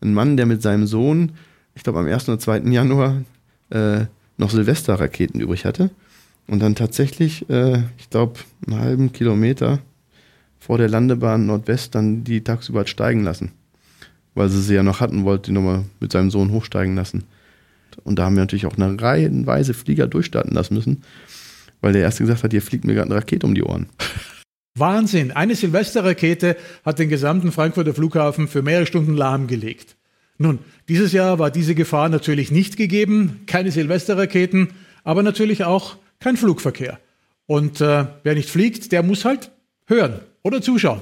ein Mann, der mit seinem Sohn, ich glaube am 1. oder 2. Januar, äh, noch Silvesterraketen übrig hatte. Und dann tatsächlich, äh, ich glaube, einen halben Kilometer vor der Landebahn Nordwest dann die tagsüber hat steigen lassen. Weil sie sie ja noch hatten, wollte die nochmal mit seinem Sohn hochsteigen lassen. Und da haben wir natürlich auch eine reihenweise Flieger durchstarten lassen müssen, weil der erste gesagt hat, hier fliegt mir gerade eine Rakete um die Ohren. Wahnsinn. Eine Silvesterrakete hat den gesamten Frankfurter Flughafen für mehrere Stunden lahmgelegt. Nun, dieses Jahr war diese Gefahr natürlich nicht gegeben, keine Silvesterraketen, aber natürlich auch kein Flugverkehr. Und äh, wer nicht fliegt, der muss halt hören oder zuschauen.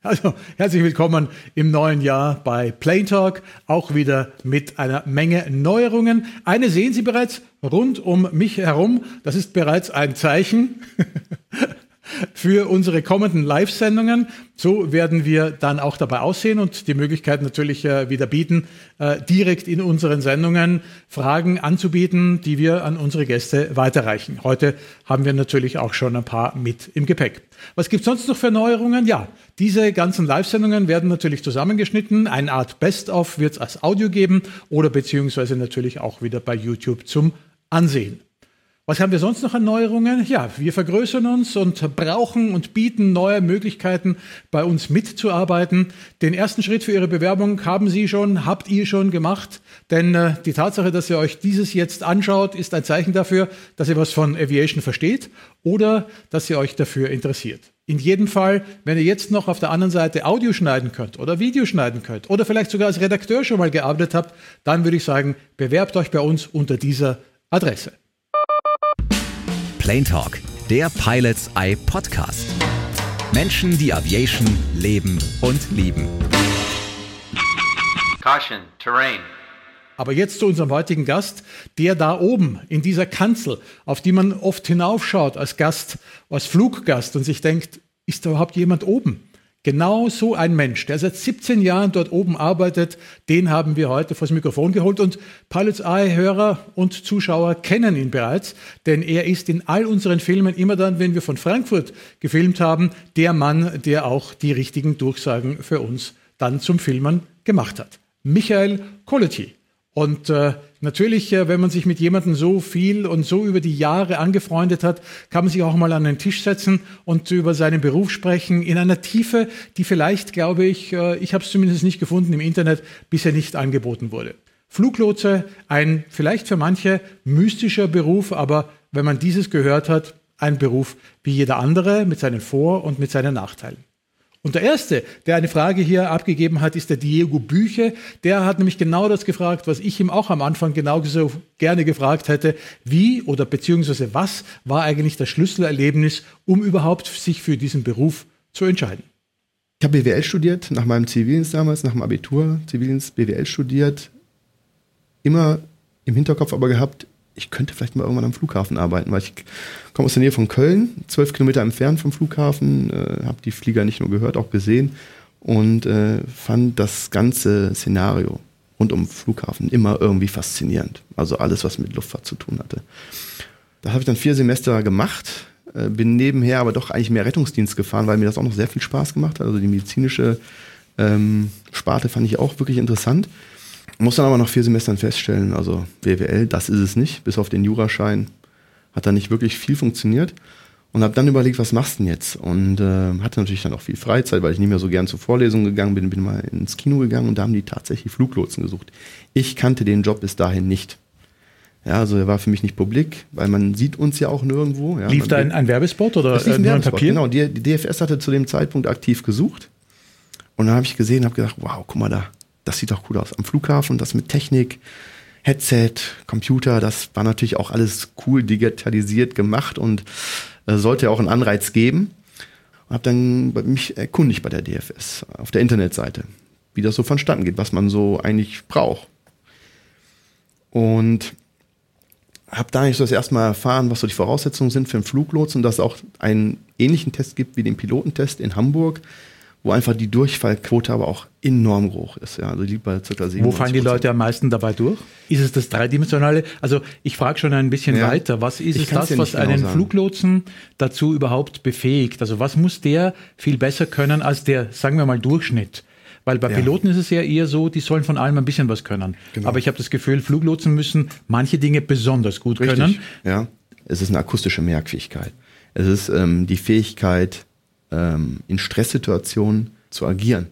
Also herzlich willkommen im neuen Jahr bei Plane Talk, auch wieder mit einer Menge Neuerungen. Eine sehen Sie bereits rund um mich herum. Das ist bereits ein Zeichen. für unsere kommenden Live-Sendungen. So werden wir dann auch dabei aussehen und die Möglichkeit natürlich äh, wieder bieten, äh, direkt in unseren Sendungen Fragen anzubieten, die wir an unsere Gäste weiterreichen. Heute haben wir natürlich auch schon ein paar mit im Gepäck. Was gibt es sonst noch für Neuerungen? Ja, diese ganzen Live-Sendungen werden natürlich zusammengeschnitten. Eine Art Best-of wird es als Audio geben oder beziehungsweise natürlich auch wieder bei YouTube zum Ansehen. Was haben wir sonst noch an Neuerungen? Ja, wir vergrößern uns und brauchen und bieten neue Möglichkeiten, bei uns mitzuarbeiten. Den ersten Schritt für Ihre Bewerbung haben Sie schon, habt ihr schon gemacht. Denn äh, die Tatsache, dass ihr euch dieses jetzt anschaut, ist ein Zeichen dafür, dass ihr was von Aviation versteht oder dass ihr euch dafür interessiert. In jedem Fall, wenn ihr jetzt noch auf der anderen Seite Audio schneiden könnt oder Video schneiden könnt oder vielleicht sogar als Redakteur schon mal gearbeitet habt, dann würde ich sagen, bewerbt euch bei uns unter dieser Adresse. Plane Talk, der Pilots Eye Podcast. Menschen, die Aviation leben und lieben. Caution, Terrain. Aber jetzt zu unserem heutigen Gast, der da oben in dieser Kanzel, auf die man oft hinaufschaut als Gast, als Fluggast und sich denkt, ist da überhaupt jemand oben? Genau so ein Mensch, der seit 17 Jahren dort oben arbeitet, den haben wir heute vors Mikrofon geholt und Pilots Eye-Hörer und Zuschauer kennen ihn bereits, denn er ist in all unseren Filmen immer dann, wenn wir von Frankfurt gefilmt haben, der Mann, der auch die richtigen Durchsagen für uns dann zum Filmen gemacht hat. Michael Colletti. Und äh, natürlich, äh, wenn man sich mit jemandem so viel und so über die Jahre angefreundet hat, kann man sich auch mal an den Tisch setzen und über seinen Beruf sprechen in einer Tiefe, die vielleicht, glaube ich, äh, ich habe es zumindest nicht gefunden im Internet, bisher nicht angeboten wurde. Fluglotse, ein vielleicht für manche mystischer Beruf, aber wenn man dieses gehört hat, ein Beruf wie jeder andere mit seinen Vor- und mit seinen Nachteilen. Und der Erste, der eine Frage hier abgegeben hat, ist der Diego Büche. Der hat nämlich genau das gefragt, was ich ihm auch am Anfang genauso gerne gefragt hätte. Wie oder beziehungsweise was war eigentlich das Schlüsselerlebnis, um überhaupt sich für diesen Beruf zu entscheiden? Ich habe BWL studiert, nach meinem Zivildienst damals, nach dem Abitur, Zivildienst BWL studiert. Immer im Hinterkopf aber gehabt, ich könnte vielleicht mal irgendwann am Flughafen arbeiten, weil ich komme aus der Nähe von Köln, zwölf Kilometer entfernt vom Flughafen, äh, habe die Flieger nicht nur gehört, auch gesehen und äh, fand das ganze Szenario rund um Flughafen immer irgendwie faszinierend. Also alles, was mit Luftfahrt zu tun hatte. Da habe ich dann vier Semester gemacht, äh, bin nebenher aber doch eigentlich mehr Rettungsdienst gefahren, weil mir das auch noch sehr viel Spaß gemacht hat. Also die medizinische ähm, Sparte fand ich auch wirklich interessant. Muss dann aber nach vier Semestern feststellen, also BWL, das ist es nicht, bis auf den Juraschein hat da nicht wirklich viel funktioniert. Und habe dann überlegt, was machst du denn jetzt? Und äh, hatte natürlich dann auch viel Freizeit, weil ich nicht mehr so gern zur Vorlesung gegangen bin, bin mal ins Kino gegangen und da haben die tatsächlich Fluglotsen gesucht. Ich kannte den Job bis dahin nicht. Ja, also er war für mich nicht publik, weil man sieht uns ja auch nirgendwo. Ja, lief da ein, ein, Werbespot oder das lief ein, Werbespot, Papier? Genau, die, die DFS hatte zu dem Zeitpunkt aktiv gesucht. Und dann habe ich gesehen, habe gedacht, wow, guck mal da, das sieht doch cool aus. Am Flughafen, das mit Technik, Headset, Computer, das war natürlich auch alles cool digitalisiert gemacht und äh, sollte ja auch einen Anreiz geben. Und habe dann mich erkundigt bei der DFS auf der Internetseite, wie das so vonstatten geht, was man so eigentlich braucht. Und habe da nicht so das erste Mal erfahren, was so die Voraussetzungen sind für einen Fluglotsen, dass es auch einen ähnlichen Test gibt wie den Pilotentest in Hamburg, wo einfach die Durchfallquote aber auch enorm hoch ist. Ja, also liegt bei ca. Wo fallen die Leute am meisten dabei durch? Ist es das dreidimensionale? Also ich frage schon ein bisschen ja, weiter. Was ist es das, was genau einen sagen. Fluglotsen dazu überhaupt befähigt? Also was muss der viel besser können als der, sagen wir mal, Durchschnitt? Weil bei Ja. Piloten ist es ja eher so, die sollen von allem ein bisschen was können. Genau. Aber ich habe das Gefühl, Fluglotsen müssen manche Dinge besonders gut können. Ja. Es ist eine akustische Merkfähigkeit. Es ist ähm, die Fähigkeit, ähm, in Stresssituationen zu agieren.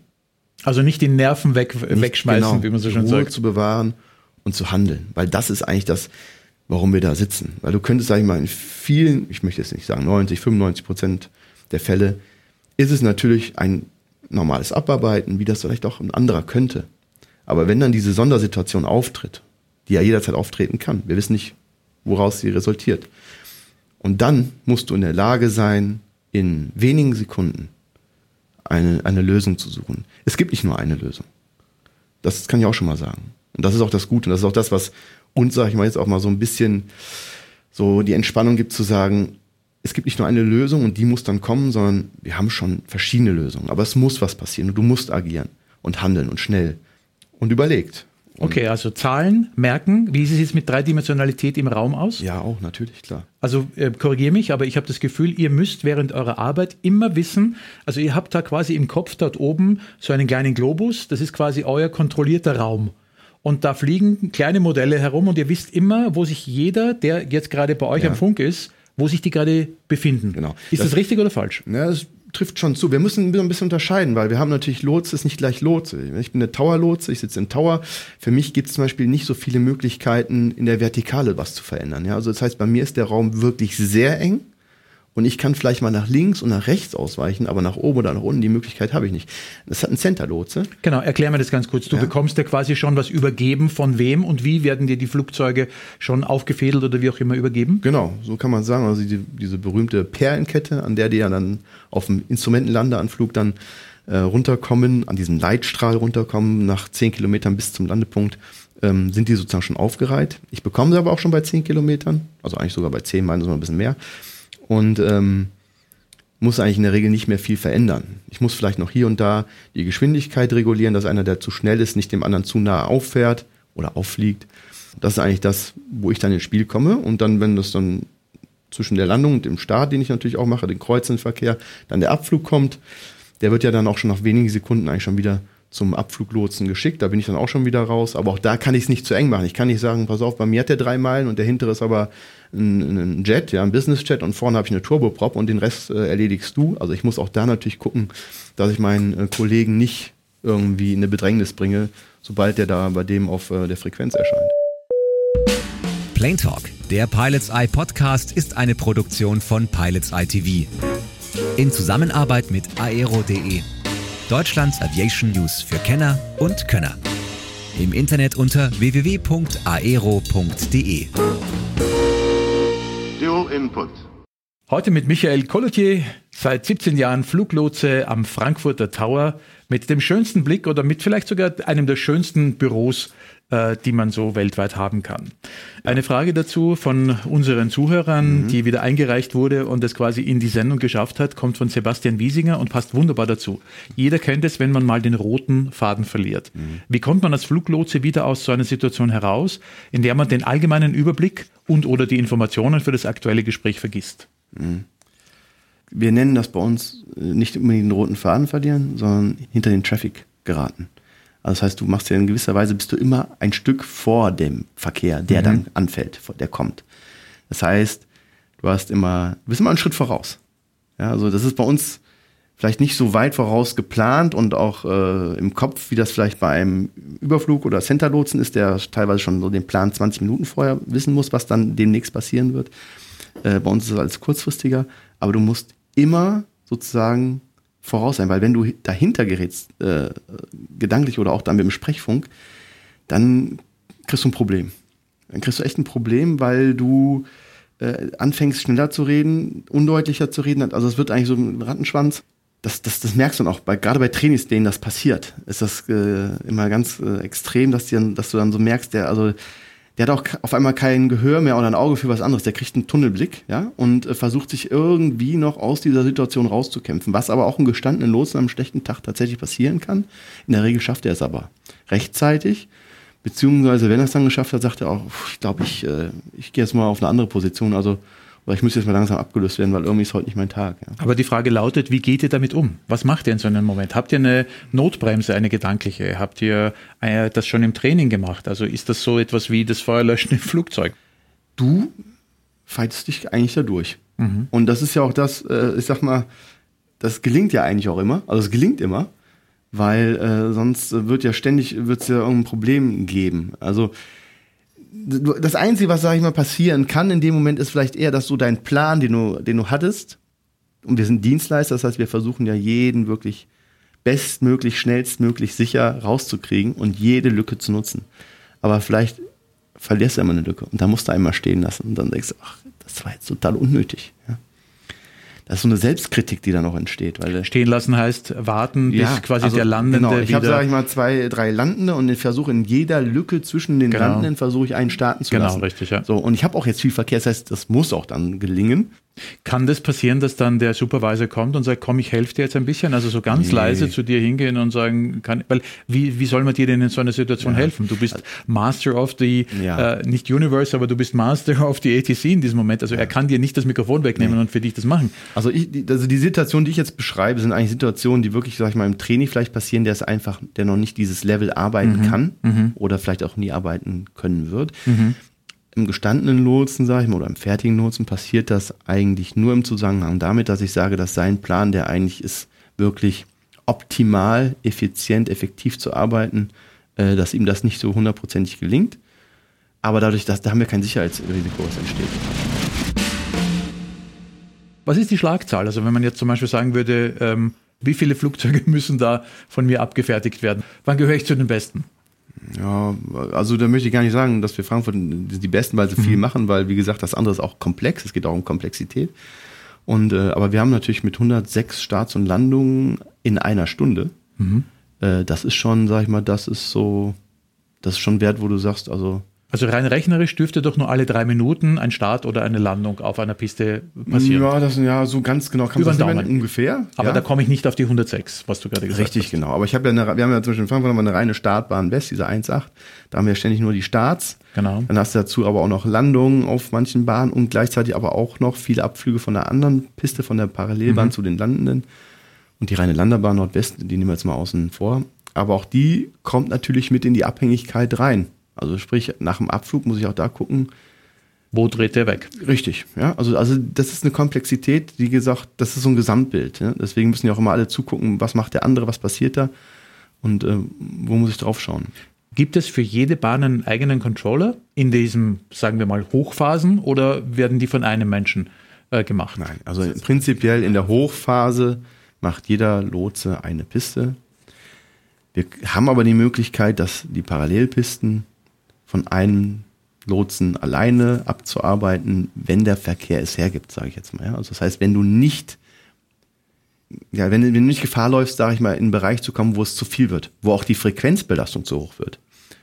Also nicht die Nerven weg, Nicht- wegschmeißen, genau, wie man so schön Ruhe sagt. zu bewahren und zu handeln. Weil das ist eigentlich das, warum wir da sitzen. Weil du könntest, sag ich mal, in vielen, ich möchte jetzt nicht sagen 90, 95 Prozent der Fälle, ist es natürlich ein normales Abarbeiten, wie das vielleicht auch ein anderer könnte. Aber wenn dann diese Sondersituation auftritt, die ja jederzeit auftreten kann, wir wissen nicht, woraus sie resultiert. Und dann musst du in der Lage sein, in wenigen Sekunden eine, eine Lösung zu suchen. Es gibt nicht nur eine Lösung. Das kann ich auch schon mal sagen. Und das ist auch das Gute. Und das ist auch das, was uns, sag ich mal, jetzt auch mal so ein bisschen so die Entspannung gibt zu sagen, es gibt nicht nur eine Lösung und die muss dann kommen, sondern wir haben schon verschiedene Lösungen. Aber es muss was passieren und du musst agieren und handeln und schnell und überlegt. Okay, also Zahlen, merken. Wie sieht es mit Dreidimensionalität im Raum aus? Ja, auch natürlich, klar. Also äh, korrigiere mich, aber ich habe das Gefühl, ihr müsst während eurer Arbeit immer wissen, also ihr habt da quasi im Kopf dort oben so einen kleinen Globus, das ist quasi euer kontrollierter Raum. Und da fliegen kleine Modelle herum und ihr wisst immer, wo sich jeder, der jetzt gerade bei euch Ja. am Funk ist, wo sich die gerade befinden. Genau. Ist das, Das- richtig oder falsch? Ja, das trifft schon zu. Wir müssen ein bisschen unterscheiden, weil wir haben natürlich Lotse, ist nicht gleich Lotse. Ich bin eine Tower-Lotse, ich sitze im Tower. Für mich gibt es zum Beispiel nicht so viele Möglichkeiten, in der Vertikale was zu verändern. Ja, also das heißt, bei mir ist der Raum wirklich sehr eng und ich kann vielleicht mal nach links und nach rechts ausweichen, aber nach oben oder nach unten, die Möglichkeit habe ich nicht. Das hat ein Center-Lotse. Genau, erklär mir das ganz kurz. Du Ja. bekommst ja quasi schon was übergeben, von wem und wie werden dir die Flugzeuge schon aufgefädelt oder wie auch immer übergeben? Genau, so kann man sagen. Also die, diese berühmte Perlenkette, an der die ja dann auf dem Instrumentenlandeanflug dann äh, runterkommen, an diesem Leitstrahl runterkommen, nach 10 Kilometern bis zum Landepunkt, ähm, sind die sozusagen schon aufgereiht. Ich bekomme sie aber auch schon bei 10 Kilometern, also eigentlich sogar bei 10, meinen sogar ein bisschen mehr. Und ähm, muss eigentlich in der Regel nicht mehr viel verändern. Ich muss vielleicht noch hier und da die Geschwindigkeit regulieren, dass einer, der zu schnell ist, nicht dem anderen zu nah auffährt oder auffliegt. Das ist eigentlich das, wo ich dann ins Spiel komme. Und dann, wenn das dann zwischen der Landung und dem Start, den ich natürlich auch mache, den Kreuzenverkehr, dann der Abflug kommt, der wird ja dann auch schon nach wenigen Sekunden eigentlich schon wieder zum Abfluglotsen geschickt. Da bin ich dann auch schon wieder raus. Aber auch da kann ich es nicht zu eng machen. Ich kann nicht sagen, pass auf, bei mir hat der drei Meilen und der hintere ist aber ein, ein Jet, ja, ein Business-Jet und vorne habe ich eine Turboprop und den Rest äh, erledigst du. Also ich muss auch da natürlich gucken, dass ich meinen äh, Kollegen nicht irgendwie in eine Bedrängnis bringe, sobald der da bei dem auf äh, der Frequenz erscheint. Plane Talk, der Pilots Eye Podcast, ist eine Produktion von Pilots Eye TV. In Zusammenarbeit mit aero.de, Deutschlands Aviation News für Kenner und Könner. Im Internet unter www.aero.de. Dual Input. Heute mit Michael Collotier, seit 17 Jahren Fluglotse am Frankfurter Tower, mit dem schönsten Blick oder mit vielleicht sogar einem der schönsten Büros, äh, die man so weltweit haben kann. Eine Frage dazu von unseren Zuhörern, die wieder eingereicht wurde und es quasi in die Sendung geschafft hat, kommt von Sebastian Wiesinger und passt wunderbar dazu. Jeder kennt es, wenn man mal den roten Faden verliert. Wie kommt man als Fluglotse wieder aus so einer Situation heraus, in der man den allgemeinen Überblick und oder die Informationen für das aktuelle Gespräch vergisst? Wir nennen das bei uns äh, nicht unbedingt den roten Faden verlieren, sondern hinter den Traffic geraten. Also das heißt, du machst ja in gewisser Weise bist du immer ein Stück vor dem Verkehr, der dann anfällt, der kommt. Das heißt, du hast immer, du bist immer einen Schritt voraus. Ja, also das ist bei uns vielleicht nicht so weit voraus geplant und auch äh, im Kopf, wie das vielleicht bei einem Überflug oder Centerlotsen ist, der teilweise schon so den Plan 20 Minuten vorher wissen muss, was dann demnächst passieren wird. Äh, bei uns ist es alles kurzfristiger, aber du musst immer sozusagen voraus sein, weil wenn du dahinter gerätst, äh, gedanklich oder auch dann mit dem Sprechfunk, dann kriegst du ein Problem. Dann kriegst du echt ein Problem, weil du äh, anfängst schneller zu reden, undeutlicher zu reden. Also es wird eigentlich so ein Rattenschwanz. Das, das, das merkst du dann auch, bei, gerade bei Trainings, denen das passiert, ist das äh, immer ganz äh, extrem, dass, die dann, dass du dann so merkst, der, also der hat auch auf einmal kein Gehör mehr oder ein Auge für was anderes. Der kriegt einen Tunnelblick, ja, und äh, versucht sich irgendwie noch aus dieser Situation rauszukämpfen. Was aber auch einem gestandenen Lotsen am schlechten Tag tatsächlich passieren kann. In der Regel schafft er es aber rechtzeitig. Beziehungsweise, wenn er es dann geschafft hat, sagt er auch, "Pff, ich glaube, ich, äh, ich gehe jetzt mal auf eine andere Position. Also Aber ich muss jetzt mal langsam abgelöst werden, weil irgendwie ist heute nicht mein Tag. Ja. Aber die Frage lautet, wie geht ihr damit um? Was macht ihr in so einem Moment? Habt ihr eine Notbremse, eine gedankliche? Habt ihr äh, das schon im Training gemacht? Also ist das so etwas wie das Feuerlöschen im Flugzeug? Du fightest dich eigentlich da durch. Mhm. Und das ist ja auch das, äh, ich sag mal, das gelingt ja eigentlich auch immer. Also es gelingt immer, weil äh, sonst wird ja ständig wird's ja irgendein Problem geben. Also das Einzige, was, sag ich mal, passieren kann in dem Moment, ist vielleicht eher, dass du deinen Plan, den du, den du hattest, und wir sind Dienstleister, das heißt, wir versuchen ja jeden wirklich bestmöglich, schnellstmöglich sicher rauszukriegen und jede Lücke zu nutzen. Aber vielleicht verlierst du immer eine Lücke und da musst du einmal stehen lassen und dann denkst du, ach, das war jetzt total unnötig. Ja das ist so eine Selbstkritik, die da noch entsteht. Weil Stehen lassen heißt warten, bis ja, quasi also, der Landende genau. Ich habe, sage ich mal, zwei, drei Landende und ich versuche in jeder Lücke zwischen den genau. Landenden versuche ich einen starten zu genau, lassen. Genau, richtig, ja. So, und ich habe auch jetzt viel Verkehr, das heißt, das muss auch dann gelingen. Kann das passieren, dass dann der Supervisor kommt und sagt, komm, ich helfe dir jetzt ein bisschen? Also so ganz nee. leise zu dir hingehen und sagen, kann, weil wie, wie soll man dir denn in so einer Situation ja. helfen? Du bist Master of the, ja. äh, nicht Universe, aber du bist Master of the ATC in diesem Moment. Also ja. er kann dir nicht das Mikrofon wegnehmen nee. und für dich das machen. Also, ich, also die Situation, die ich jetzt beschreibe, sind eigentlich Situationen, die wirklich, sag ich mal, im Training vielleicht passieren, der ist einfach, der noch nicht dieses Level arbeiten mhm. kann mhm. oder vielleicht auch nie arbeiten können wird. Mhm im gestandenen Lotsen, sage ich mal, oder im fertigen Lotsen passiert das eigentlich nur im Zusammenhang damit, dass ich sage, dass sein Plan, der eigentlich ist, wirklich optimal, effizient, effektiv zu arbeiten, äh, dass ihm das nicht so hundertprozentig gelingt. Aber dadurch, dass da haben wir kein Sicherheitsrisiko, was entsteht. Was ist die Schlagzahl? Also wenn man jetzt zum Beispiel sagen würde, ähm, wie viele Flugzeuge müssen da von mir abgefertigt werden? Wann gehöre ich zu den Besten? Ja, also da möchte ich gar nicht sagen, dass wir Frankfurt die Besten, weil sie viel mhm. machen, weil wie gesagt, das andere ist auch komplex, es geht auch um Komplexität. Und äh, aber wir haben natürlich mit 106 Starts und Landungen in einer Stunde. Mhm. Äh, das ist schon, sag ich mal, das ist so, das ist schon wert, wo du sagst, also also rein rechnerisch dürfte doch nur alle drei Minuten ein Start oder eine Landung auf einer Piste passieren. Ja, das ja so ganz genau kann man das ungefähr. Aber ja. da komme ich nicht auf die 106, was du gerade gesagt Richtig, hast. Richtig, genau. Aber ich habe ja eine, wir haben ja zwischen Frankfurt eine reine Startbahn West, diese 1.8. Da haben wir ständig nur die Starts. Genau. Dann hast du dazu aber auch noch Landungen auf manchen Bahnen und gleichzeitig aber auch noch viele Abflüge von der anderen Piste, von der Parallelbahn mhm. zu den Landenden. Und die reine Landerbahn Nordwest, die nehmen wir jetzt mal außen vor. Aber auch die kommt natürlich mit in die Abhängigkeit rein. Also sprich, nach dem Abflug muss ich auch da gucken, wo dreht der weg? Richtig, ja. Also, also das ist eine Komplexität, wie gesagt, das ist so ein Gesamtbild. Ja? Deswegen müssen ja auch immer alle zugucken, was macht der andere, was passiert da und äh, wo muss ich drauf schauen. Gibt es für jede Bahn einen eigenen Controller in diesen, sagen wir mal, Hochphasen oder werden die von einem Menschen äh, gemacht? Nein, also prinzipiell in der Hochphase macht jeder Lotse eine Piste. Wir haben aber die Möglichkeit, dass die Parallelpisten von einem Lotsen alleine abzuarbeiten, wenn der Verkehr es hergibt, sage ich jetzt mal. Ja? Also das heißt, wenn du nicht, ja, wenn, wenn du nicht Gefahr läufst, sage ich mal, in einen Bereich zu kommen, wo es zu viel wird, wo auch die Frequenzbelastung zu hoch wird.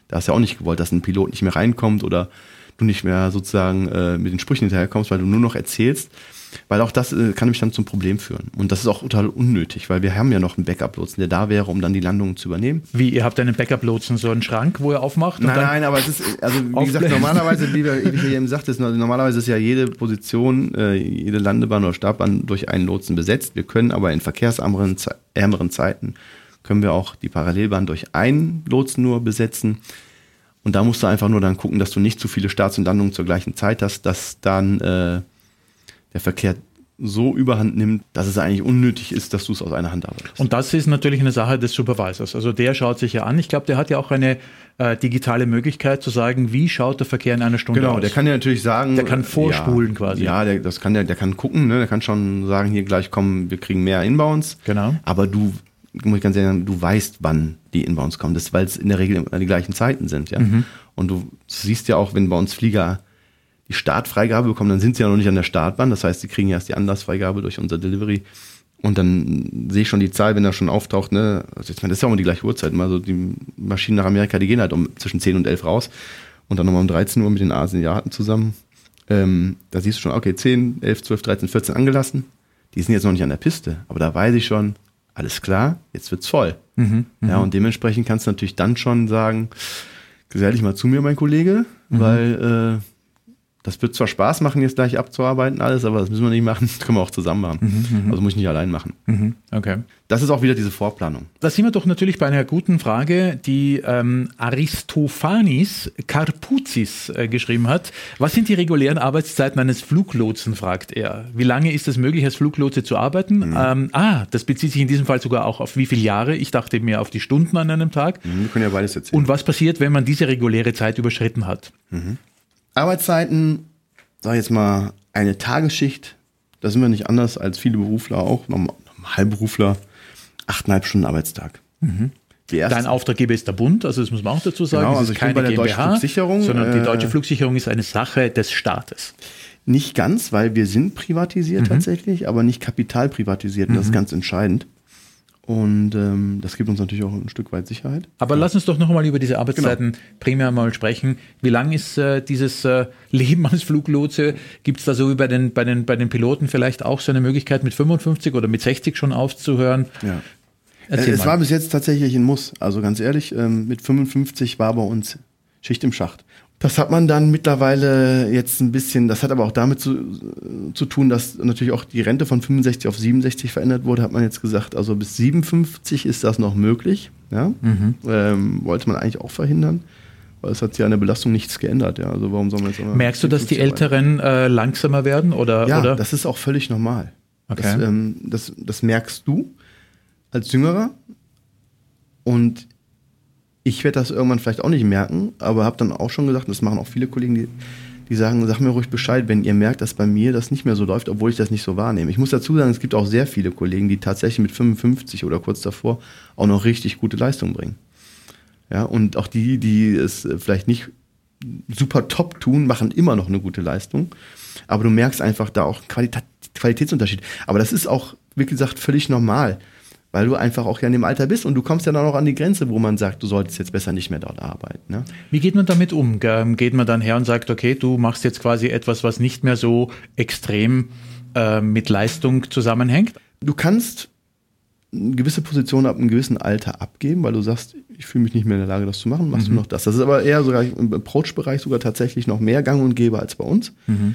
Da ist ja auch nicht gewollt, dass ein Pilot nicht mehr reinkommt oder du nicht mehr sozusagen äh, mit den Sprüchen hinterherkommst, weil du nur noch erzählst. Weil auch das äh, kann nämlich dann zum Problem führen. Und das ist auch total unnötig, weil wir haben ja noch einen Backup-Lotsen, der da wäre, um dann die Landungen zu übernehmen. Wie, ihr habt einen Backup-Lotsen, so einen Schrank, wo er aufmacht? nein, nein, aber es ist, also wie gesagt, normalerweise, wie, wir, eben sagte, ist, normalerweise ist ja jede Position, äh, jede Landebahn oder Startbahn durch einen Lotsen besetzt. Wir können aber in verkehrsärmeren ärmeren Zeiten, können wir auch die Parallelbahn durch einen Lotsen nur besetzen. Und da musst du einfach nur dann gucken, dass du nicht zu viele Starts und Landungen zur gleichen Zeit hast, dass dann äh, der Verkehr so überhand nimmt, dass es eigentlich unnötig ist, dass du es aus einer Hand arbeitest. Und das ist natürlich eine Sache des Supervisors. Also der schaut sich ja an. Ich glaube, der hat ja auch eine äh, digitale Möglichkeit zu sagen, wie schaut der Verkehr in einer Stunde genau, aus. Genau, der kann ja natürlich sagen. Der kann vorspulen ja, quasi. Ja, der, das kann der, der kann gucken, ne? der kann schon sagen, hier gleich kommen, wir kriegen mehr Inbounds. Genau. Aber du, muss ich ganz ehrlich sagen, du weißt, wann die Inbounds kommen. Das, weil es in der Regel die gleichen Zeiten sind, ja. Mhm. Und du siehst ja auch, wenn bei uns Flieger die Startfreigabe bekommen, dann sind sie ja noch nicht an der Startbahn. Das heißt, sie kriegen erst die Anlassfreigabe durch unser Delivery. Und dann sehe ich schon die Zahl, wenn er schon auftaucht, ne, also meine, das ist ja auch immer die gleiche Uhrzeit. Also die Maschinen nach Amerika, die gehen halt um zwischen 10 und 11 raus und dann nochmal um 13 Uhr mit den Asiaten zusammen. Ähm, da siehst du schon, okay, 10, 11, 12, 13, 14 angelassen. Die sind jetzt noch nicht an der Piste, aber da weiß ich schon, alles klar, jetzt wird's voll. Mhm, ja, mhm. und dementsprechend kannst du natürlich dann schon sagen, gesell dich mal zu mir, mein Kollege, mhm. weil äh, Das wird zwar Spaß machen, jetzt gleich abzuarbeiten alles, aber das müssen wir nicht machen. Das können wir auch zusammen machen. Mhm, also muss ich nicht allein machen. Mhm, okay. Das ist auch wieder diese Vorplanung. Da sind wir doch natürlich bei einer guten Frage, die ähm, Aristophanes Karpuzis äh, geschrieben hat. Was sind die regulären Arbeitszeiten eines Fluglotsen, fragt er. Wie lange ist es möglich, als Fluglotse zu arbeiten? Mhm. Ähm, ah, das bezieht sich in diesem Fall sogar auch auf wie viele Jahre. Ich dachte mehr auf die Stunden an einem Tag. Mhm, wir können ja beides erzählen. Und was passiert, wenn man diese reguläre Zeit überschritten hat? Arbeitszeiten, sag ich jetzt mal, eine Tagesschicht, da sind wir nicht anders als viele Berufler auch, Normalberufler, achteinhalb Stunden Arbeitstag. Mhm. Dein Auftraggeber ist der Bund, also das muss man auch dazu sagen. Genau, also ist keine GmbH, Flugsicherung, sondern die deutsche äh, Flugsicherung ist eine Sache des Staates. Nicht ganz, weil wir sind privatisiert mhm. tatsächlich, aber nicht kapitalprivatisiert. Und das ist mhm. ganz entscheidend. Und ähm, das gibt uns natürlich auch ein Stück weit Sicherheit. Aber ja. lass uns doch nochmal über diese Arbeitszeiten genau. primär mal sprechen. Wie lang ist äh, dieses äh, Leben als Fluglotse? Gibt es da so wie bei den, bei, den, bei den Piloten vielleicht auch so eine Möglichkeit, mit 55 oder mit 60 schon aufzuhören? Ja. Erzähl äh, es mal. war bis jetzt tatsächlich ein Muss. Also ganz ehrlich, ähm, mit 55 war bei uns Schicht im Schacht. Das hat man dann mittlerweile jetzt ein bisschen, das hat aber auch damit zu, zu tun, dass natürlich auch die Rente von 65 auf 67 verändert wurde, hat man jetzt gesagt, also bis 57 ist das noch möglich. Ja? Mhm. Ähm, wollte man eigentlich auch verhindern, weil es hat sich an der Belastung nichts geändert. Ja? Also warum soll man jetzt Merkst du, dass die Älteren äh, langsamer werden? Oder, ja, oder? das ist auch völlig normal. Okay. Das, ähm, das, das merkst du als Jüngerer und ich werde das irgendwann vielleicht auch nicht merken, aber habe dann auch schon gesagt, das machen auch viele Kollegen, die, die sagen, sag mir ruhig Bescheid, wenn ihr merkt, dass bei mir das nicht mehr so läuft, obwohl ich das nicht so wahrnehme. Ich muss dazu sagen, es gibt auch sehr viele Kollegen, die tatsächlich mit 55 oder kurz davor auch noch richtig gute Leistung bringen. Ja, und auch die, die es vielleicht nicht super top tun, machen immer noch eine gute Leistung. Aber du merkst einfach da auch Qualität, Qualitätsunterschied. Aber das ist auch, wie gesagt, völlig normal weil du einfach auch ja in dem Alter bist und du kommst ja dann auch an die Grenze, wo man sagt, du solltest jetzt besser nicht mehr dort arbeiten. Ne? Wie geht man damit um? Geht man dann her und sagt, okay, du machst jetzt quasi etwas, was nicht mehr so extrem äh, mit Leistung zusammenhängt? Du kannst eine gewisse Position ab einem gewissen Alter abgeben, weil du sagst, ich fühle mich nicht mehr in der Lage, das zu machen, machst mhm. du noch das. Das ist aber eher sogar im Approach-Bereich sogar tatsächlich noch mehr Gang und Gäbe als bei uns. Mhm.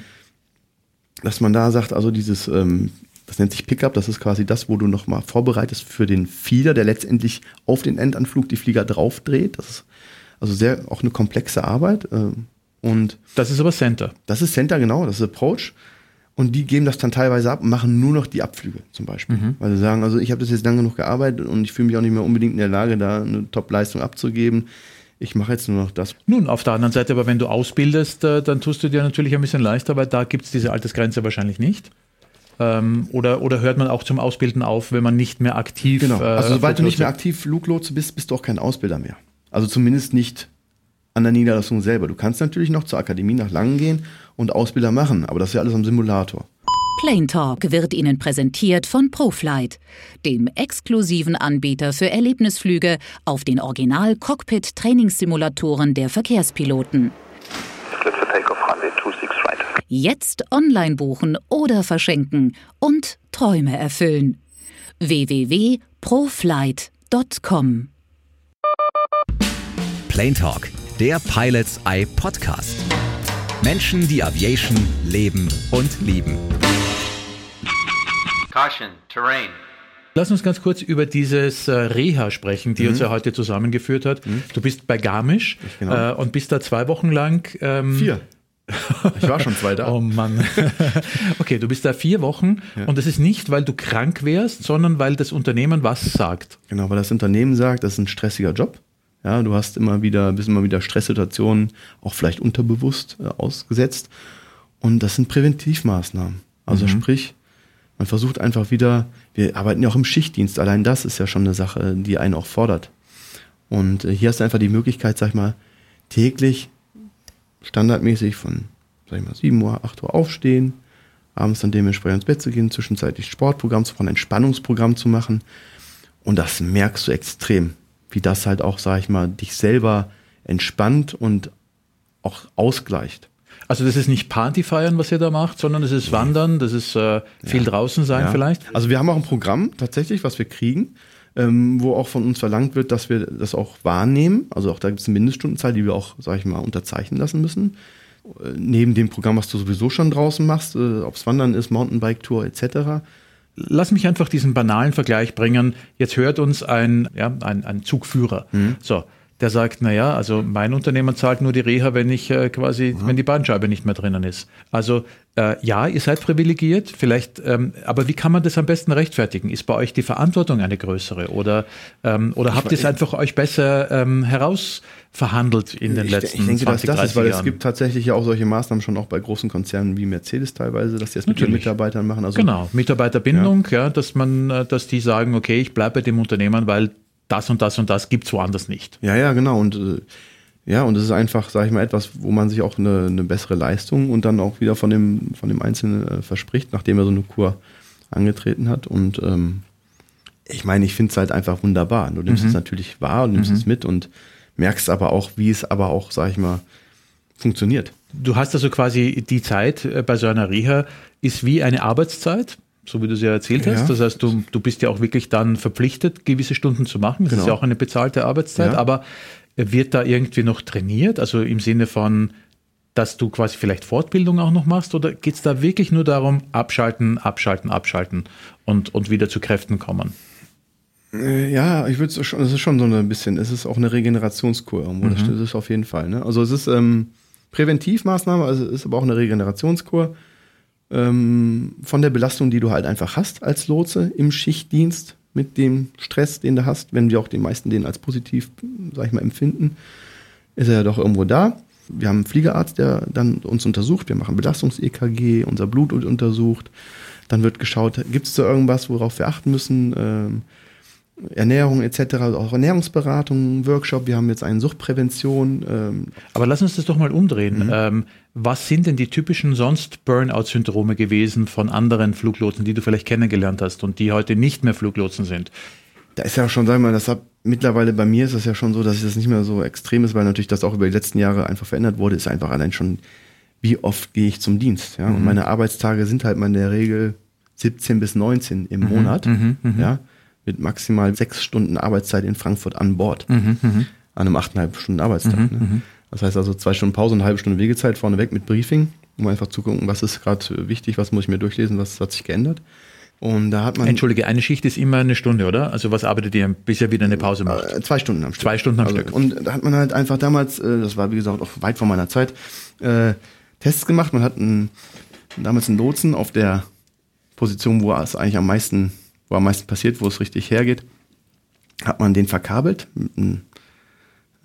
Dass man da sagt, also dieses ähm, das nennt sich Pickup, das ist quasi das, wo du nochmal vorbereitest für den Feeder, der letztendlich auf den Endanflug die Flieger draufdreht. Das ist also sehr auch eine komplexe Arbeit. Äh, und das ist aber Center. Das ist Center, genau, das ist Approach. Und die geben das dann teilweise ab und machen nur noch die Abflüge zum Beispiel. Mhm. Weil sie sagen, also ich habe das jetzt lange genug gearbeitet und ich fühle mich auch nicht mehr unbedingt in der Lage, da eine Top-Leistung abzugeben. Ich mache jetzt nur noch das. Nun, auf der anderen Seite, aber wenn du ausbildest, äh, dann tust du dir natürlich ein bisschen leichter, weil da gibt es diese Altersgrenze wahrscheinlich nicht. Ähm, oder, oder hört man auch zum Ausbilden auf, wenn man nicht mehr aktiv. Genau. Äh, also, sobald du nicht mehr aktiv Fluglotse bist, bist du auch kein Ausbilder mehr. Also, zumindest nicht an der Niederlassung selber. Du kannst natürlich noch zur Akademie nach Langen gehen und Ausbilder machen, aber das ist ja alles am Simulator. Plane Talk wird Ihnen präsentiert von ProFlight, dem exklusiven Anbieter für Erlebnisflüge auf den Original-Cockpit-Trainingssimulatoren der Verkehrspiloten. Jetzt online buchen oder verschenken und Träume erfüllen. www.proflight.com Plane Talk, der Pilots Eye Podcast. Menschen, die Aviation leben und lieben. Caution, Terrain. Lass uns ganz kurz über dieses äh, Reha sprechen, die mhm. uns ja heute zusammengeführt hat. Mhm. Du bist bei Garmisch genau. äh, und bist da zwei Wochen lang. Ähm, Vier. Ich war schon zwei da. oh Mann. Okay, du bist da vier Wochen ja. und das ist nicht, weil du krank wärst, sondern weil das Unternehmen was sagt. Genau, weil das Unternehmen sagt, das ist ein stressiger Job. Ja, du hast immer wieder, bist immer wieder Stresssituationen, auch vielleicht unterbewusst äh, ausgesetzt. Und das sind Präventivmaßnahmen. Also mhm. sprich, man versucht einfach wieder, wir arbeiten ja auch im Schichtdienst, allein das ist ja schon eine Sache, die einen auch fordert. Und äh, hier hast du einfach die Möglichkeit, sag ich mal, täglich standardmäßig von, sag ich mal, 7 Uhr, 8 Uhr aufstehen, abends dann dementsprechend ins Bett zu gehen, zwischenzeitlich Sportprogramm, von Entspannungsprogramm zu machen. Und das merkst du extrem, wie das halt auch, sag ich mal, dich selber entspannt und auch ausgleicht. Also das ist nicht Party feiern, was ihr da macht, sondern das ist Wandern, das ist äh, viel ja. draußen sein ja. vielleicht. Also wir haben auch ein Programm tatsächlich, was wir kriegen, ähm, wo auch von uns verlangt wird, dass wir das auch wahrnehmen. Also auch da gibt es eine Mindeststundenzahl, die wir auch, sage ich mal, unterzeichnen lassen müssen. äh, neben dem Programm, was du sowieso schon draußen machst, äh, ob es Wandern ist, Mountainbike-Tour etc. Lass mich einfach diesen banalen Vergleich bringen. Jetzt hört uns ein, ja, ein, ein Zugführer. Mhm. So, der sagt, naja, also mein Unternehmen zahlt nur die Reha, wenn ich äh, quasi, ja. wenn die Bandscheibe nicht mehr drinnen ist. Also äh, ja, ihr seid privilegiert, vielleicht, ähm, aber wie kann man das am besten rechtfertigen? Ist bei euch die Verantwortung eine größere oder, ähm, oder habt ihr es einfach euch besser ähm, herausverhandelt in den ich, letzten ich denke, 20, dass das ist, weil Jahren? es gibt tatsächlich ja auch solche Maßnahmen schon auch bei großen Konzernen wie Mercedes teilweise, dass die das mit den Mitarbeitern machen. Also, genau, Mitarbeiterbindung, ja. ja, dass man, äh, dass die sagen, okay, ich bleibe bei dem Unternehmen, weil das und das und das gibt es woanders nicht. Ja, ja, genau. Und äh, ja, und es ist einfach, sage ich mal, etwas, wo man sich auch eine, eine, bessere Leistung und dann auch wieder von dem, von dem Einzelnen äh, verspricht, nachdem er so eine Kur angetreten hat. Und ähm, ich meine, ich finde es halt einfach wunderbar. Du nimmst mhm. es natürlich wahr und nimmst mhm. es mit und merkst aber auch, wie es aber auch, sage ich mal, funktioniert. Du hast also quasi die Zeit äh, bei so einer Reha ist wie eine Arbeitszeit so wie du es ja erzählt hast. Ja. Das heißt, du, du bist ja auch wirklich dann verpflichtet, gewisse Stunden zu machen. Das genau. ist ja auch eine bezahlte Arbeitszeit, ja. aber wird da irgendwie noch trainiert? Also im Sinne von, dass du quasi vielleicht Fortbildung auch noch machst oder geht es da wirklich nur darum, abschalten, abschalten, abschalten und, und wieder zu Kräften kommen? Äh, ja, ich würde es schon, es ist schon so ein bisschen, es ist auch eine Regenerationskur irgendwo, mhm. das ist auf jeden Fall. Ne? Also es ist ähm, Präventivmaßnahme, also es ist aber auch eine Regenerationskur ähm, von der Belastung, die du halt einfach hast als Lotse im Schichtdienst mit dem Stress, den du hast, wenn wir auch die meisten den als positiv, sag ich mal, empfinden, ist er ja doch irgendwo da. Wir haben einen Fliegerarzt, der dann uns untersucht. Wir machen Belastungs-EKG, unser Blut untersucht. Dann wird geschaut, gibt es da irgendwas, worauf wir achten müssen? Ähm, Ernährung etc., auch Ernährungsberatung, Workshop, wir haben jetzt eine Suchtprävention. Ähm. Aber lass uns das doch mal umdrehen. Mhm. Ähm, was sind denn die typischen sonst Burnout-Syndrome gewesen von anderen Fluglotsen, die du vielleicht kennengelernt hast und die heute nicht mehr Fluglotsen sind? Da ist ja schon, sagen wir mal, das hat mittlerweile bei mir ist es ja schon so, dass das nicht mehr so extrem ist, weil natürlich das auch über die letzten Jahre einfach verändert wurde, ist einfach allein schon, wie oft gehe ich zum Dienst. Ja? Mhm. Und meine Arbeitstage sind halt mal in der Regel 17 bis 19 im mhm. Monat. Mhm. mhm. Ja? Mit maximal sechs Stunden Arbeitszeit in Frankfurt an Bord. Mhm, mh. An einem achteinhalb Stunden Arbeitstag. Mhm, ne? Mhm. Das heißt also zwei Stunden Pause und eine halbe Stunde Wegezeit vorneweg mit Briefing, um einfach zu gucken, was ist gerade wichtig, was muss ich mir durchlesen, was hat sich geändert. Und da hat man. Entschuldige, eine Schicht ist immer eine Stunde, oder? Also was arbeitet ihr, bis ihr wieder eine Pause macht? Äh, zwei Stunden am Stück. Zwei Stunden am also, Stück. Und da hat man halt einfach damals, äh, das war wie gesagt auch weit vor meiner Zeit, äh, Tests gemacht. Man hat einen, damals einen Lotsen auf der Position, wo es eigentlich am meisten, wo am meisten passiert, wo es richtig hergeht hat man den verkabelt mit einem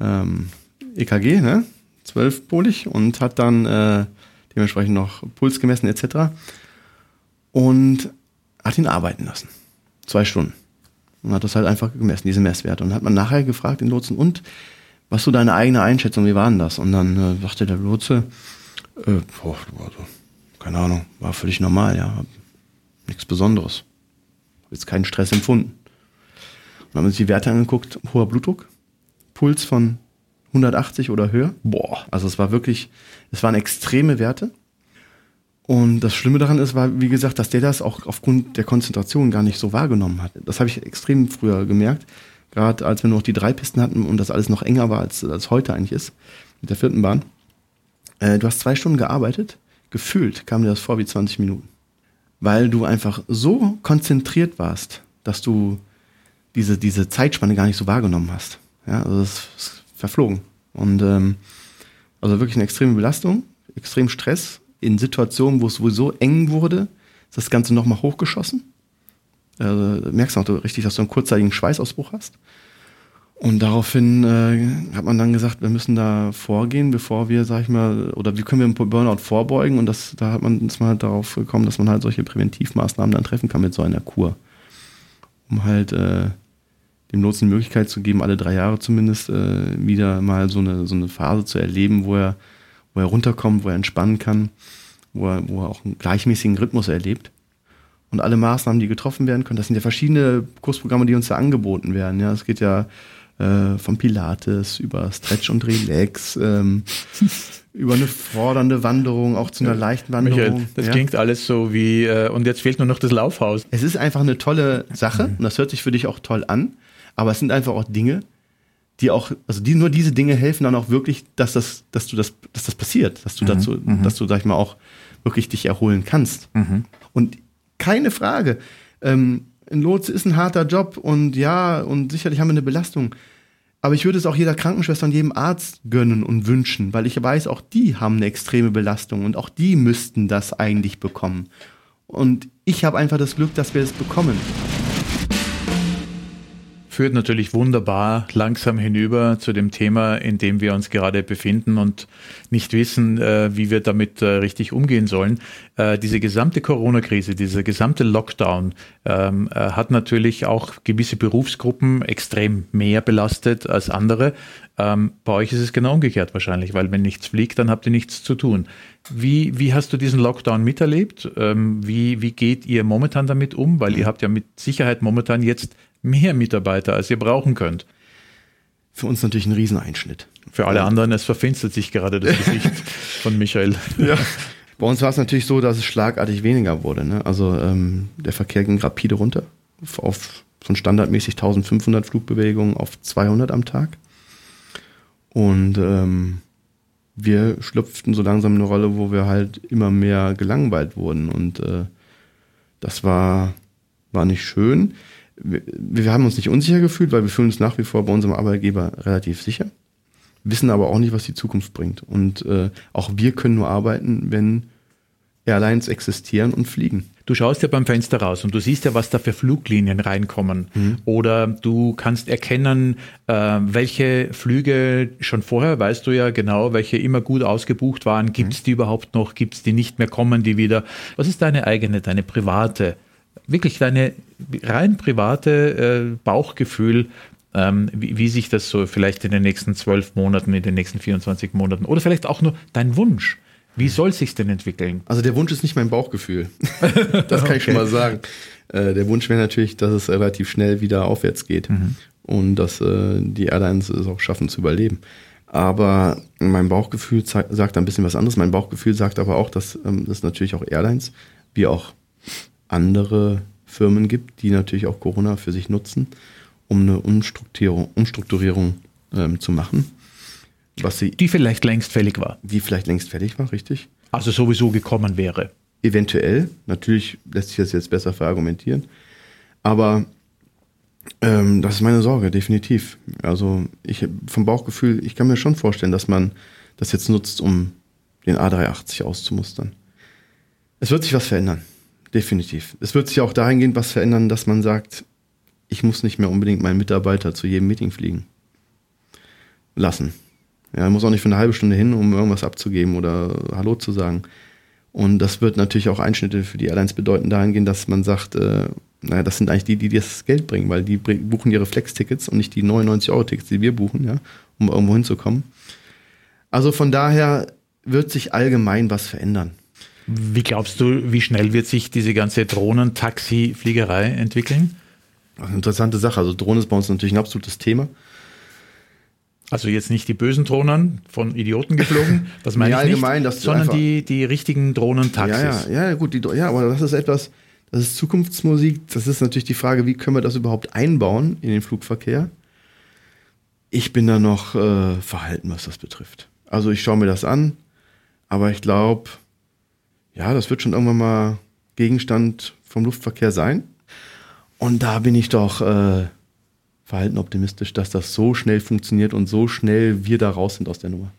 ähm, EKG, ne? zwölfpolig und hat dann äh, dementsprechend noch Puls gemessen etc. Und hat ihn arbeiten lassen. Zwei Stunden. Und hat das halt einfach gemessen, diese Messwerte. Und hat man nachher gefragt, den Lotsen, und was so deine eigene Einschätzung, wie war denn das? Und dann äh, sagte der Lotse, äh, boah, also, keine Ahnung, war völlig normal, ja. Nichts Besonderes. Jetzt keinen Stress empfunden. Dann haben wir uns die Werte angeguckt, hoher Blutdruck, Puls von 180 oder höher. Boah, also es war wirklich, es waren extreme Werte. Und das Schlimme daran ist, war, wie gesagt, dass der das auch aufgrund der Konzentration gar nicht so wahrgenommen hat. Das habe ich extrem früher gemerkt. Gerade als wir nur noch die drei Pisten hatten und das alles noch enger war, als, als heute eigentlich ist, mit der vierten Bahn. Äh, du hast zwei Stunden gearbeitet, gefühlt kam dir das vor wie 20 Minuten. Weil du einfach so konzentriert warst, dass du diese, diese Zeitspanne gar nicht so wahrgenommen hast. Ja, also das ist verflogen. Und ähm, also wirklich eine extreme Belastung, extrem Stress in Situationen, wo es sowieso eng wurde, ist das Ganze nochmal hochgeschossen. Also, merkst du auch richtig, dass du einen kurzzeitigen Schweißausbruch hast. Und daraufhin äh, hat man dann gesagt, wir müssen da vorgehen, bevor wir, sag ich mal, oder wie können wir einen Burnout vorbeugen? Und das, da hat man ist man halt darauf gekommen, dass man halt solche Präventivmaßnahmen dann treffen kann mit so einer Kur. Um halt äh, dem Lotsen die Möglichkeit zu geben, alle drei Jahre zumindest äh, wieder mal so eine, so eine Phase zu erleben, wo er, wo er runterkommt, wo er entspannen kann, wo er, wo er auch einen gleichmäßigen Rhythmus erlebt. Und alle Maßnahmen, die getroffen werden können, das sind ja verschiedene Kursprogramme, die uns da angeboten werden. Ja, es geht ja äh, vom Pilates über Stretch und Relax, ähm, über eine fordernde Wanderung, auch zu einer leichten Wanderung. Michael, das ja. klingt alles so wie, äh, und jetzt fehlt nur noch das Laufhaus. Es ist einfach eine tolle Sache mhm. und das hört sich für dich auch toll an. Aber es sind einfach auch Dinge, die auch, also die nur diese Dinge helfen dann auch wirklich, dass das, dass du das, dass das passiert, dass du Mhm, dazu, dass du, sag ich mal, auch wirklich dich erholen kannst. Mhm. Und keine Frage, ähm, ein Lotse ist ein harter Job und ja, und sicherlich haben wir eine Belastung. Aber ich würde es auch jeder Krankenschwester und jedem Arzt gönnen und wünschen, weil ich weiß, auch die haben eine extreme Belastung und auch die müssten das eigentlich bekommen. Und ich habe einfach das Glück, dass wir es bekommen. Führt natürlich wunderbar langsam hinüber zu dem Thema, in dem wir uns gerade befinden und nicht wissen, äh, wie wir damit äh, richtig umgehen sollen. Äh, diese gesamte Corona-Krise, dieser gesamte Lockdown ähm, äh, hat natürlich auch gewisse Berufsgruppen extrem mehr belastet als andere. Ähm, bei euch ist es genau umgekehrt wahrscheinlich, weil wenn nichts fliegt, dann habt ihr nichts zu tun. Wie, wie hast du diesen Lockdown miterlebt? Ähm, wie, wie geht ihr momentan damit um? Weil ihr habt ja mit Sicherheit momentan jetzt mehr Mitarbeiter, als ihr brauchen könnt. Für uns natürlich ein Rieseneinschnitt. Für alle anderen, es verfinstert sich gerade das Gesicht von Michael. Ja. Bei uns war es natürlich so, dass es schlagartig weniger wurde. Ne? Also ähm, der Verkehr ging rapide runter auf von standardmäßig 1500 Flugbewegungen auf 200 am Tag. Und ähm, wir schlüpften so langsam in eine Rolle, wo wir halt immer mehr gelangweilt wurden. Und äh, das war, war nicht schön. Wir, wir haben uns nicht unsicher gefühlt, weil wir fühlen uns nach wie vor bei unserem Arbeitgeber relativ sicher, wissen aber auch nicht, was die Zukunft bringt. Und äh, auch wir können nur arbeiten, wenn Airlines existieren und fliegen. Du schaust ja beim Fenster raus und du siehst ja, was da für Fluglinien reinkommen. Oder du kannst erkennen, äh, welche Flüge schon vorher, weißt du ja genau, welche immer gut ausgebucht waren. Gibt es die überhaupt noch? Gibt es die nicht mehr? Kommen die wieder? Was ist deine eigene, deine private, wirklich deine rein private äh, Bauchgefühl, ähm, wie, wie sich das so vielleicht in den nächsten zwölf Monaten, in den nächsten 24 Monaten oder vielleicht auch nur dein Wunsch? Wie soll sich denn entwickeln? Also der Wunsch ist nicht mein Bauchgefühl. das kann ich schon mal sagen. Äh, der Wunsch wäre natürlich, dass es relativ schnell wieder aufwärts geht und dass äh, die Airlines es auch schaffen zu überleben. Aber mein Bauchgefühl sagt ein bisschen was anderes. Mein Bauchgefühl sagt aber auch, dass ähm, es natürlich auch Airlines wie auch andere Firmen gibt, die natürlich auch Corona für sich nutzen, um eine Umstrukturierung, Umstrukturierung ähm, zu machen, was sie, Die vielleicht längst fällig war. die vielleicht längst fertig war, richtig? Also sowieso gekommen wäre. Eventuell, natürlich lässt sich das jetzt besser verargumentieren, aber ähm, das ist meine Sorge, definitiv. Also ich vom Bauchgefühl, ich kann mir schon vorstellen, dass man das jetzt nutzt, um den A380 auszumustern. Es wird sich was verändern, definitiv. Es wird sich auch dahingehend was verändern, dass man sagt, ich muss nicht mehr unbedingt meinen Mitarbeiter zu jedem Meeting fliegen lassen. Ja, muss auch nicht für eine halbe Stunde hin, um irgendwas abzugeben oder Hallo zu sagen. Und das wird natürlich auch Einschnitte für die Airlines bedeuten, dahingehend, dass man sagt, äh, naja, das sind eigentlich die, die das Geld bringen, weil die buchen ihre Flex-Tickets und nicht die 99-Euro-Tickets, die wir buchen, ja, um irgendwo hinzukommen. Also von daher wird sich allgemein was verändern. Wie glaubst du, wie schnell wird sich diese ganze Drohnen-Taxi-Fliegerei entwickeln? Interessante Sache. Also Drohnen ist bei uns natürlich ein absolutes Thema. Also jetzt nicht die bösen Drohnen von Idioten geflogen, das meine Nee, ich allgemein, nicht, dass sondern die, die richtigen Drohnen-Taxis. Ja, ja, ja, gut, die, ja, aber das ist etwas, das ist Zukunftsmusik. Das ist natürlich die Frage, wie können wir das überhaupt einbauen in den Flugverkehr? Ich bin da noch äh, verhalten, was das betrifft. Also ich schaue mir das an, aber ich glaube, ja, das wird schon irgendwann mal Gegenstand vom Luftverkehr sein. Und da bin ich doch äh, verhalten optimistisch, dass das so schnell funktioniert und so schnell wir da raus sind aus der Nummer.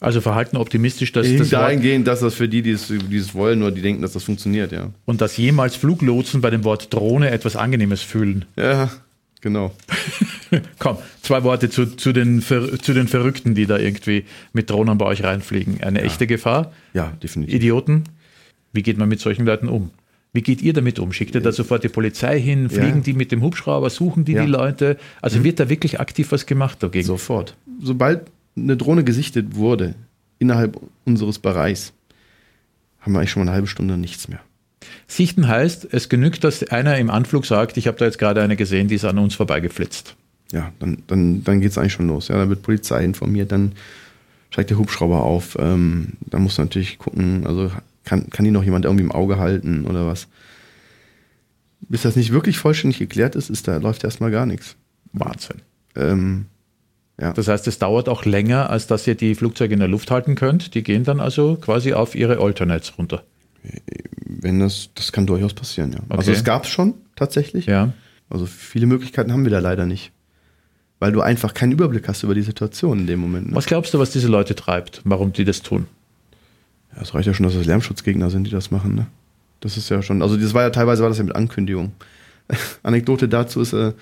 Also verhalten optimistisch, dass das Dahingehend, dass das für die, die es, die es wollen oder die denken, dass das funktioniert, ja. und dass jemals Fluglotsen bei dem Wort Drohne etwas Angenehmes fühlen. Ja, genau. Komm, zwei Worte zu, zu, den, zu den Verrückten, die da irgendwie mit Drohnen bei euch reinfliegen. Eine echte Gefahr? Ja, definitiv. Idioten? Wie geht man mit solchen Leuten um? Wie geht ihr damit um? Schickt ihr da sofort die Polizei hin? Fliegen Ja. die mit dem Hubschrauber? Suchen die Ja. die Leute? Also wird da wirklich aktiv was gemacht dagegen? Sofort. Sobald eine Drohne gesichtet wurde, innerhalb unseres Bereichs, haben wir eigentlich schon mal eine halbe Stunde nichts mehr. Sichten heißt, es genügt, dass einer im Anflug sagt, ich habe da jetzt gerade eine gesehen, die ist an uns vorbeigeflitzt. Ja, dann, dann, dann geht es eigentlich schon los. Ja, dann wird Polizei informiert, dann steigt der Hubschrauber auf. Ähm, dann muss man natürlich gucken, also kann, kann die noch jemand irgendwie im Auge halten oder was. Bis das nicht wirklich vollständig geklärt ist, ist da läuft erstmal gar nichts. Wahnsinn. Ähm, Ja. Das heißt, es dauert auch länger, als dass ihr die Flugzeuge in der Luft halten könnt. Die gehen dann also quasi auf ihre Alternates runter. Wenn das, das kann durchaus passieren, ja. Also okay. Also es gab es schon tatsächlich. Ja. Also viele Möglichkeiten haben wir da leider nicht. Weil du einfach keinen Überblick hast über die Situation in dem Moment. Ne? Was glaubst du, was diese Leute treibt, warum die das tun? Ja, es reicht ja schon, dass es Lärmschutzgegner sind, die das machen, ne? Das ist ja schon, also das war ja teilweise war das ja mit Ankündigung. Anekdote dazu ist äh,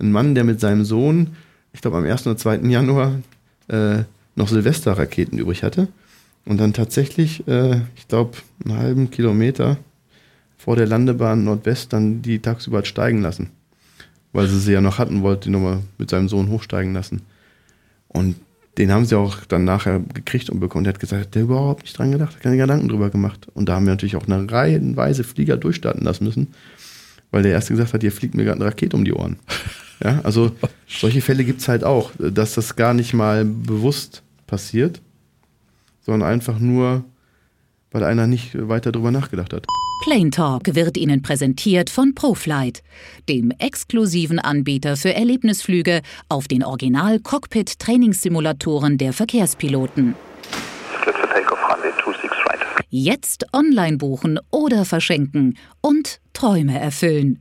ein Mann, der mit seinem Sohn, ich glaube am 1. oder 2. Januar, äh, noch Silvesterraketen übrig hatte. Und dann tatsächlich, äh, ich glaube, einen halben Kilometer vor der Landebahn Nordwest dann die tagsüber hat steigen lassen. Weil sie sie ja noch hatten, wollte die nochmal mit seinem Sohn hochsteigen lassen. Und den haben sie auch dann nachher gekriegt und bekommen. Der hat gesagt, hat der überhaupt nicht dran gedacht, hat keine Gedanken drüber gemacht. Und da haben wir natürlich auch eine reihenweise Flieger durchstarten lassen müssen, weil der erste gesagt hat, hier fliegt mir gerade eine Rakete um die Ohren. Ja, also solche Fälle gibt es halt auch, dass das gar nicht mal bewusst passiert, sondern einfach nur, weil einer nicht weiter drüber nachgedacht hat. Plane Talk wird Ihnen präsentiert von ProFlight, dem exklusiven Anbieter für Erlebnisflüge auf den Original-Cockpit-Trainingssimulatoren der Verkehrspiloten. Jetzt online buchen oder verschenken und Träume erfüllen.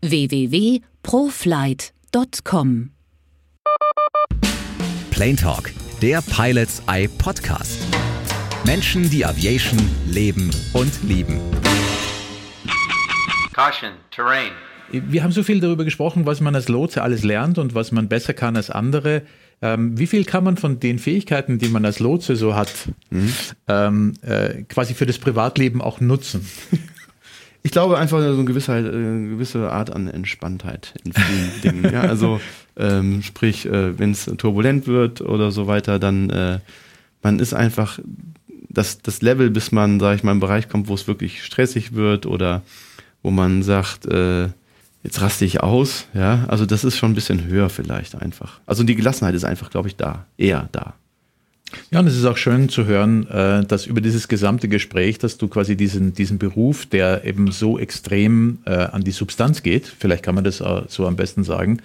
www.proflight.com Plane Talk, der Pilots Eye Podcast. Menschen, die Aviation leben und lieben. Caution, terrain. Wir haben so viel darüber gesprochen, was man als Lotse alles lernt und was man besser kann als andere. Ähm, wie viel kann man von den Fähigkeiten, die man als Lotse so hat, mhm. ähm, äh, quasi für das Privatleben auch nutzen? Ich glaube einfach so eine gewisse, äh, gewisse Art an Entspanntheit in vielen Dingen. Ja, also ähm, sprich, äh, wenn es turbulent wird oder so weiter, dann äh, man ist einfach das, das Level, bis man, sage ich mal, im Bereich kommt, wo es wirklich stressig wird oder wo man sagt, äh, jetzt raste ich aus, ja, also das ist schon ein bisschen höher vielleicht einfach. Also die Gelassenheit ist einfach, glaube ich, da, eher da. Ja, und es ist auch schön zu hören, äh, dass über dieses gesamte Gespräch, dass du quasi diesen, diesen Beruf, der eben so extrem äh, an die Substanz geht, vielleicht kann man das so am besten sagen,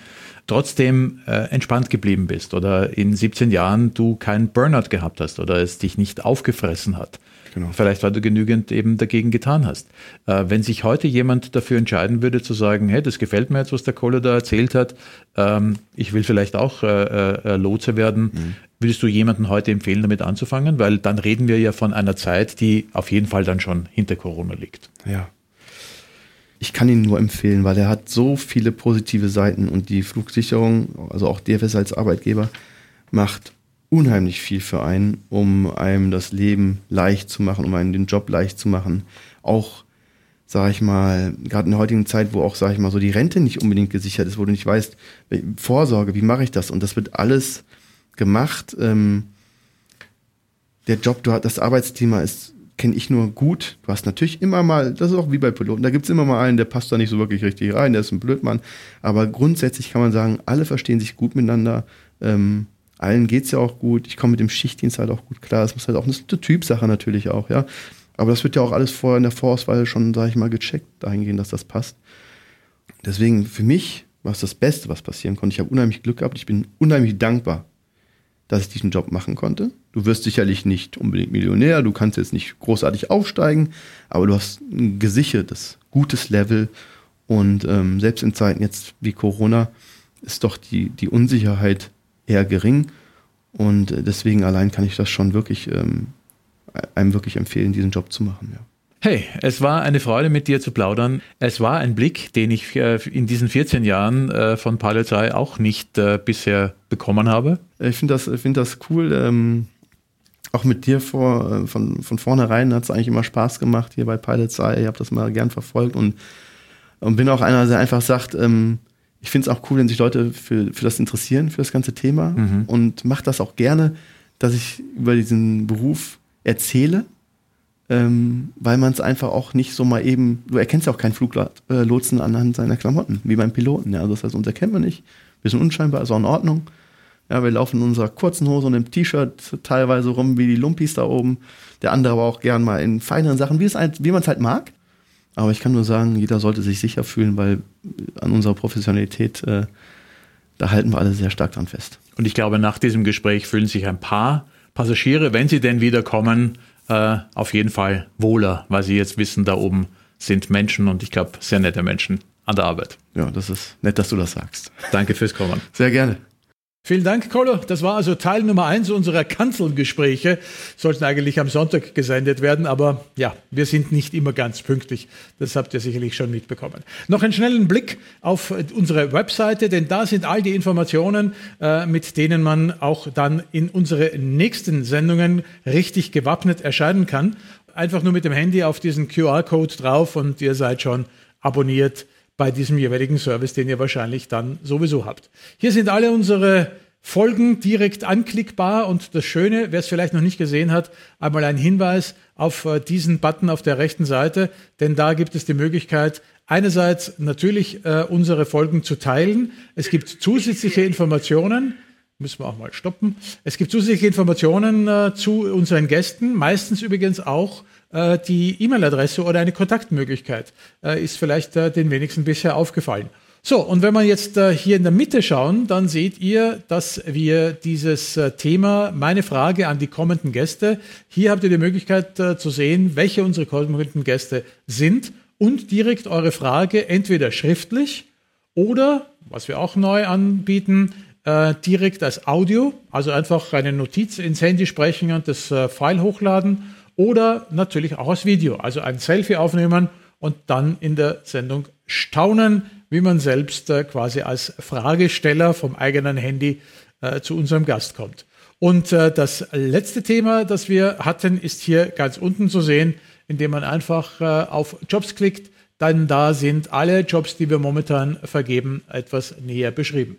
trotzdem äh, entspannt geblieben bist oder in 17 Jahren du keinen Burnout gehabt hast oder es dich nicht aufgefressen hat. Genau. Vielleicht, weil du genügend eben dagegen getan hast. Äh, wenn sich heute jemand dafür entscheiden würde, zu sagen, hey, das gefällt mir jetzt, was der Kohle da erzählt hat, ähm, ich will vielleicht auch äh, äh, Lotse werden, mhm. würdest du jemanden heute empfehlen, damit anzufangen? Weil dann reden wir ja von einer Zeit, die auf jeden Fall dann schon hinter Corona liegt. Ja. Ich kann ihn nur empfehlen, weil er hat so viele positive Seiten und die Flugsicherung, also auch DFS als Arbeitgeber, macht unheimlich viel für einen, um einem das Leben leicht zu machen, um einem den Job leicht zu machen. Auch, sage ich mal, gerade in der heutigen Zeit, wo auch, sage ich mal, so die Rente nicht unbedingt gesichert ist, wo du nicht weißt, Vorsorge, wie mache ich das? Und das wird alles gemacht. Ähm, der Job, du hast, das Arbeitsthema ist, kenne ich nur gut. Du hast natürlich immer mal, das ist auch wie bei Piloten, da gibt es immer mal einen, der passt da nicht so wirklich richtig rein, der ist ein Blödmann. Aber grundsätzlich kann man sagen, alle verstehen sich gut miteinander. Ähm, allen geht's ja auch gut. Ich komme mit dem Schichtdienst halt auch gut klar. Das muss halt auch eine Typsache natürlich auch, ja. Aber das wird ja auch alles vorher in der Vorauswahl schon, sage ich mal, gecheckt, dahingehend, dass das passt. Deswegen für mich war es das Beste, was passieren konnte. Ich habe unheimlich Glück gehabt. Ich bin unheimlich dankbar, dass ich diesen Job machen konnte. Du wirst sicherlich nicht unbedingt Millionär, du kannst jetzt nicht großartig aufsteigen, aber du hast ein gesichertes, gutes Level. Und ähm, selbst in Zeiten jetzt wie Corona ist doch die, die Unsicherheit eher gering. Und deswegen allein kann ich das schon wirklich ähm, einem wirklich empfehlen, diesen Job zu machen. Ja. Hey, es war eine Freude, mit dir zu plaudern. Es war ein Blick, den ich äh, in diesen 14 Jahren äh, von Pilot's Eye auch nicht äh, bisher bekommen habe. Ich finde das, find das cool. Ähm, auch mit dir vor, von, von vornherein hat es eigentlich immer Spaß gemacht hier bei Pilot's Eye. Ich habe das mal gern verfolgt und, und bin auch einer, der einfach sagt, ähm, ich finde es auch cool, wenn sich Leute für, für das interessieren, für das ganze Thema mhm. und mache das auch gerne, dass ich über diesen Beruf erzähle, ähm, weil man es einfach auch nicht so mal eben, du erkennst ja auch keinen Fluglotsen anhand seiner Klamotten, wie beim Piloten. Ja. Also das heißt, uns erkennt man nicht, wir sind unscheinbar, ist auch in Ordnung. Ja, wir laufen in unserer kurzen Hose und im T-Shirt teilweise rum wie die Lumpis da oben. Der andere aber auch gern mal in feineren Sachen, wie, es halt, wie man es halt mag. Aber ich kann nur sagen, jeder sollte sich sicher fühlen, weil an unserer Professionalität, äh, da halten wir alle sehr stark dran fest. Und ich glaube, nach diesem Gespräch fühlen sich ein paar Passagiere, wenn sie denn wieder kommen, äh, auf jeden Fall wohler, weil sie jetzt wissen, da oben sind Menschen und ich glaube, sehr nette Menschen an der Arbeit. Ja, das ist nett, dass du das sagst. Danke fürs Kommen. Sehr gerne. Vielen Dank, Kolo. Das war also Teil Nummer eins unserer Kanzelgespräche. Sollten eigentlich am Sonntag gesendet werden, aber ja, wir sind nicht immer ganz pünktlich. Das habt ihr sicherlich schon mitbekommen. Noch einen schnellen Blick auf unsere Webseite, denn da sind all die Informationen, äh, mit denen man auch dann in unsere nächsten Sendungen richtig gewappnet erscheinen kann. Einfach nur mit dem Handy auf diesen QR-Code drauf und ihr seid schon abonniert bei diesem jeweiligen Service, den ihr wahrscheinlich dann sowieso habt. Hier sind alle unsere Folgen direkt anklickbar und das Schöne, wer es vielleicht noch nicht gesehen hat, einmal ein Hinweis auf äh, diesen Button auf der rechten Seite, denn da gibt es die Möglichkeit, einerseits natürlich äh, unsere Folgen zu teilen. Es gibt zusätzliche Informationen, müssen wir auch mal stoppen. Es gibt zusätzliche Informationen äh, zu unseren Gästen, meistens übrigens auch äh, die E-Mail-Adresse oder eine Kontaktmöglichkeit. Äh, ist vielleicht äh, den wenigsten bisher aufgefallen. So, und wenn wir jetzt äh, hier in der Mitte schauen, dann seht ihr, dass wir dieses äh, Thema, meine Frage an die kommenden Gäste, hier habt ihr die Möglichkeit äh, zu sehen, welche unsere kommenden Gäste sind und direkt eure Frage entweder schriftlich oder, was wir auch neu anbieten, direkt als Audio, also einfach eine Notiz ins Handy sprechen und das File hochladen oder natürlich auch als Video, also ein Selfie aufnehmen und dann in der Sendung staunen, wie man selbst äh, quasi als Fragesteller vom eigenen Handy äh, zu unserem Gast kommt. Und äh, das letzte Thema, das wir hatten, ist hier ganz unten zu sehen, indem man einfach äh, auf Jobs klickt. Dann da sind alle Jobs, die wir momentan vergeben, etwas näher beschrieben.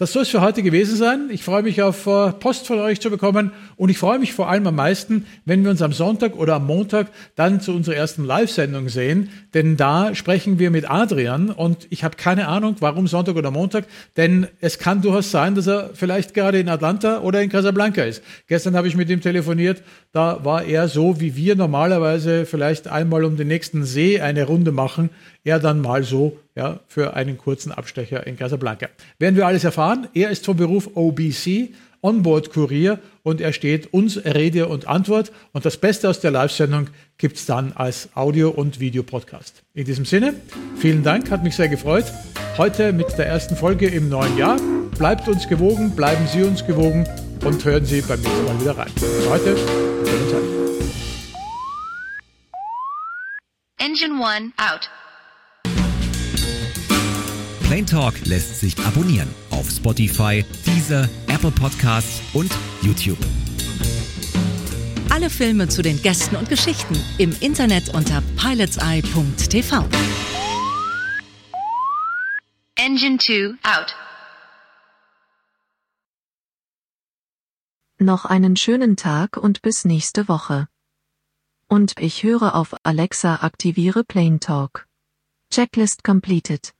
Das soll es für heute gewesen sein. Ich freue mich auf äh, Post von euch zu bekommen. Und ich freue mich vor allem am meisten, wenn wir uns am Sonntag oder am Montag dann zu unserer ersten Live-Sendung sehen, denn da sprechen wir mit Adrian. Und ich habe keine Ahnung, warum Sonntag oder Montag, denn es kann durchaus sein, dass er vielleicht gerade in Atlanta oder in Casablanca ist. Gestern habe ich mit ihm telefoniert, da war er so, wie wir normalerweise vielleicht einmal um den nächsten See eine Runde machen, er dann mal so ja, für einen kurzen Abstecher in Casablanca. Werden wir alles erfahren. Er ist vom Beruf OBC, Onboard-Kurier und er steht uns Rede und Antwort. Und das Beste aus der Live-Sendung gibt es dann als Audio- und Videopodcast. In diesem Sinne, vielen Dank, hat mich sehr gefreut. Heute mit der ersten Folge im neuen Jahr. Bleibt uns gewogen, bleiben Sie uns gewogen und hören Sie beim nächsten Mal wieder rein. Heute, schönen Tag. Engine 1 out. Plain Talk lässt sich abonnieren auf Spotify, Deezer, Apple Podcasts und YouTube. Alle Filme zu den Gästen und Geschichten im Internet unter pilotseye.tv. Engine 2 out. Noch einen schönen Tag und bis nächste Woche. Und ich höre auf Alexa aktiviere Plain Talk. Checklist completed.